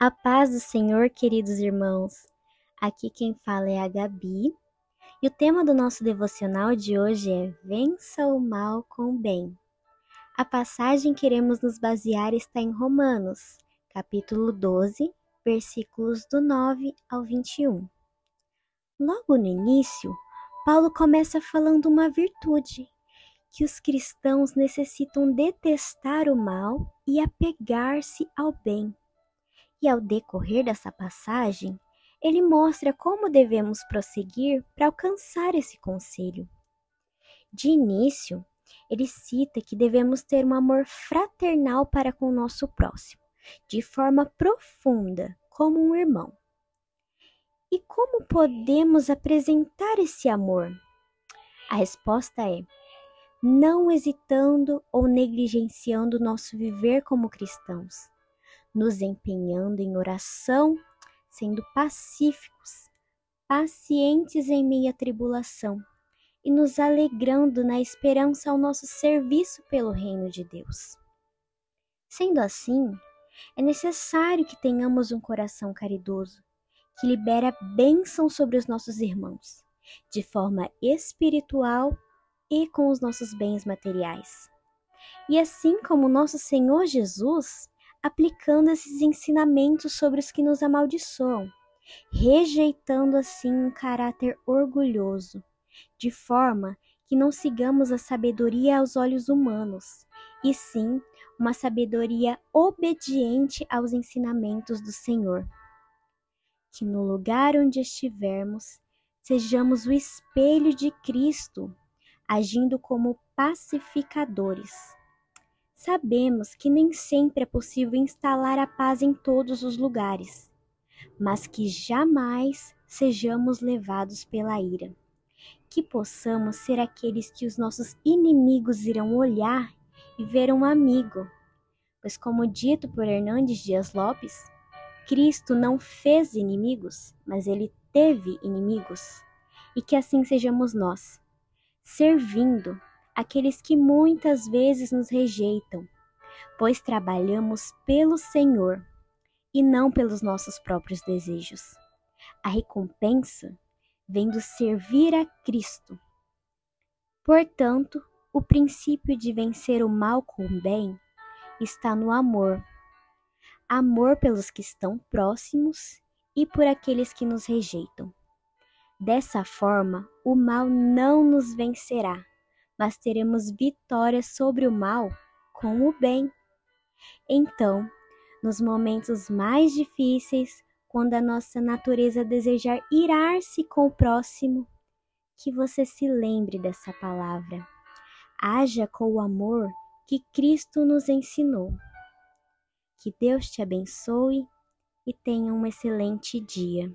A paz do Senhor, queridos irmãos. Aqui quem fala é a Gabi. E o tema do nosso devocional de hoje é Vença o mal com o bem. A passagem que queremos nos basear está em Romanos, capítulo 12, versículos do 9 ao 21. Logo no início, Paulo começa falando uma virtude, que os cristãos necessitam detestar o mal e apegar-se ao bem. E ao decorrer dessa passagem, ele mostra como devemos prosseguir para alcançar esse conselho. De início, ele cita que devemos ter um amor fraternal para com o nosso próximo, de forma profunda, como um irmão. E como podemos apresentar esse amor? A resposta é: não hesitando ou negligenciando nosso viver como cristãos, nos empenhando em oração, sendo pacíficos, pacientes em meia tribulação e nos alegrando na esperança ao nosso serviço pelo reino de Deus. Sendo assim, é necessário que tenhamos um coração caridoso, que libera bênção sobre os nossos irmãos, de forma espiritual e com os nossos bens materiais. E assim como nosso Senhor Jesus, aplicando esses ensinamentos sobre os que nos amaldiçoam, rejeitando assim um caráter orgulhoso, de forma que não sigamos a sabedoria aos olhos humanos, e sim uma sabedoria obediente aos ensinamentos do Senhor. Que no lugar onde estivermos, sejamos o espelho de Cristo, agindo como pacificadores Sabemos que nem sempre é possível instalar a paz em todos os lugares, mas que jamais sejamos levados pela ira. Que possamos ser aqueles que os nossos inimigos irão olhar e ver um amigo. Pois, como dito por Hernandes Dias Lopes, Cristo não fez inimigos, mas ele teve inimigos. E que assim sejamos nós, servindo aqueles que muitas vezes nos rejeitam, pois trabalhamos pelo Senhor e não pelos nossos próprios desejos. A recompensa vem do servir a Cristo. Portanto, o princípio de vencer o mal com o bem está no amor. Amor pelos que estão próximos e por aqueles que nos rejeitam. Dessa forma, o mal não nos vencerá, mas teremos vitória sobre o mal com o bem. Então, nos momentos mais difíceis, quando a nossa natureza desejar irar-se com o próximo, que você se lembre dessa palavra. Haja com o amor que Cristo nos ensinou. Que Deus te abençoe e tenha um excelente dia.